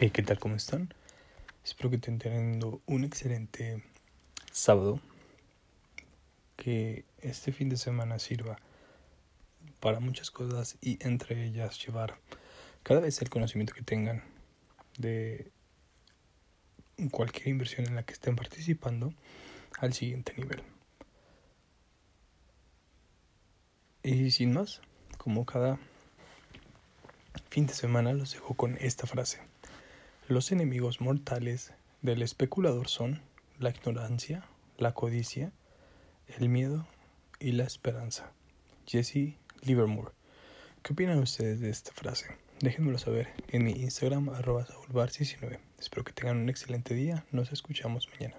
Hey, ¿qué tal? ¿Cómo están? Espero que estén teniendo un excelente sábado. Que este fin de semana sirva para muchas cosas y entre ellas llevar cada vez el conocimiento que tengan de cualquier inversión en la que estén participando al siguiente nivel. Y sin más, como cada fin de semana los dejo con esta frase. Los enemigos mortales del especulador son la ignorancia, la codicia, el miedo y la esperanza. Jesse Livermore. ¿Qué opinan ustedes de esta frase? Déjenmelo saber en mi Instagram arroba 19 Espero que tengan un excelente día. Nos escuchamos mañana.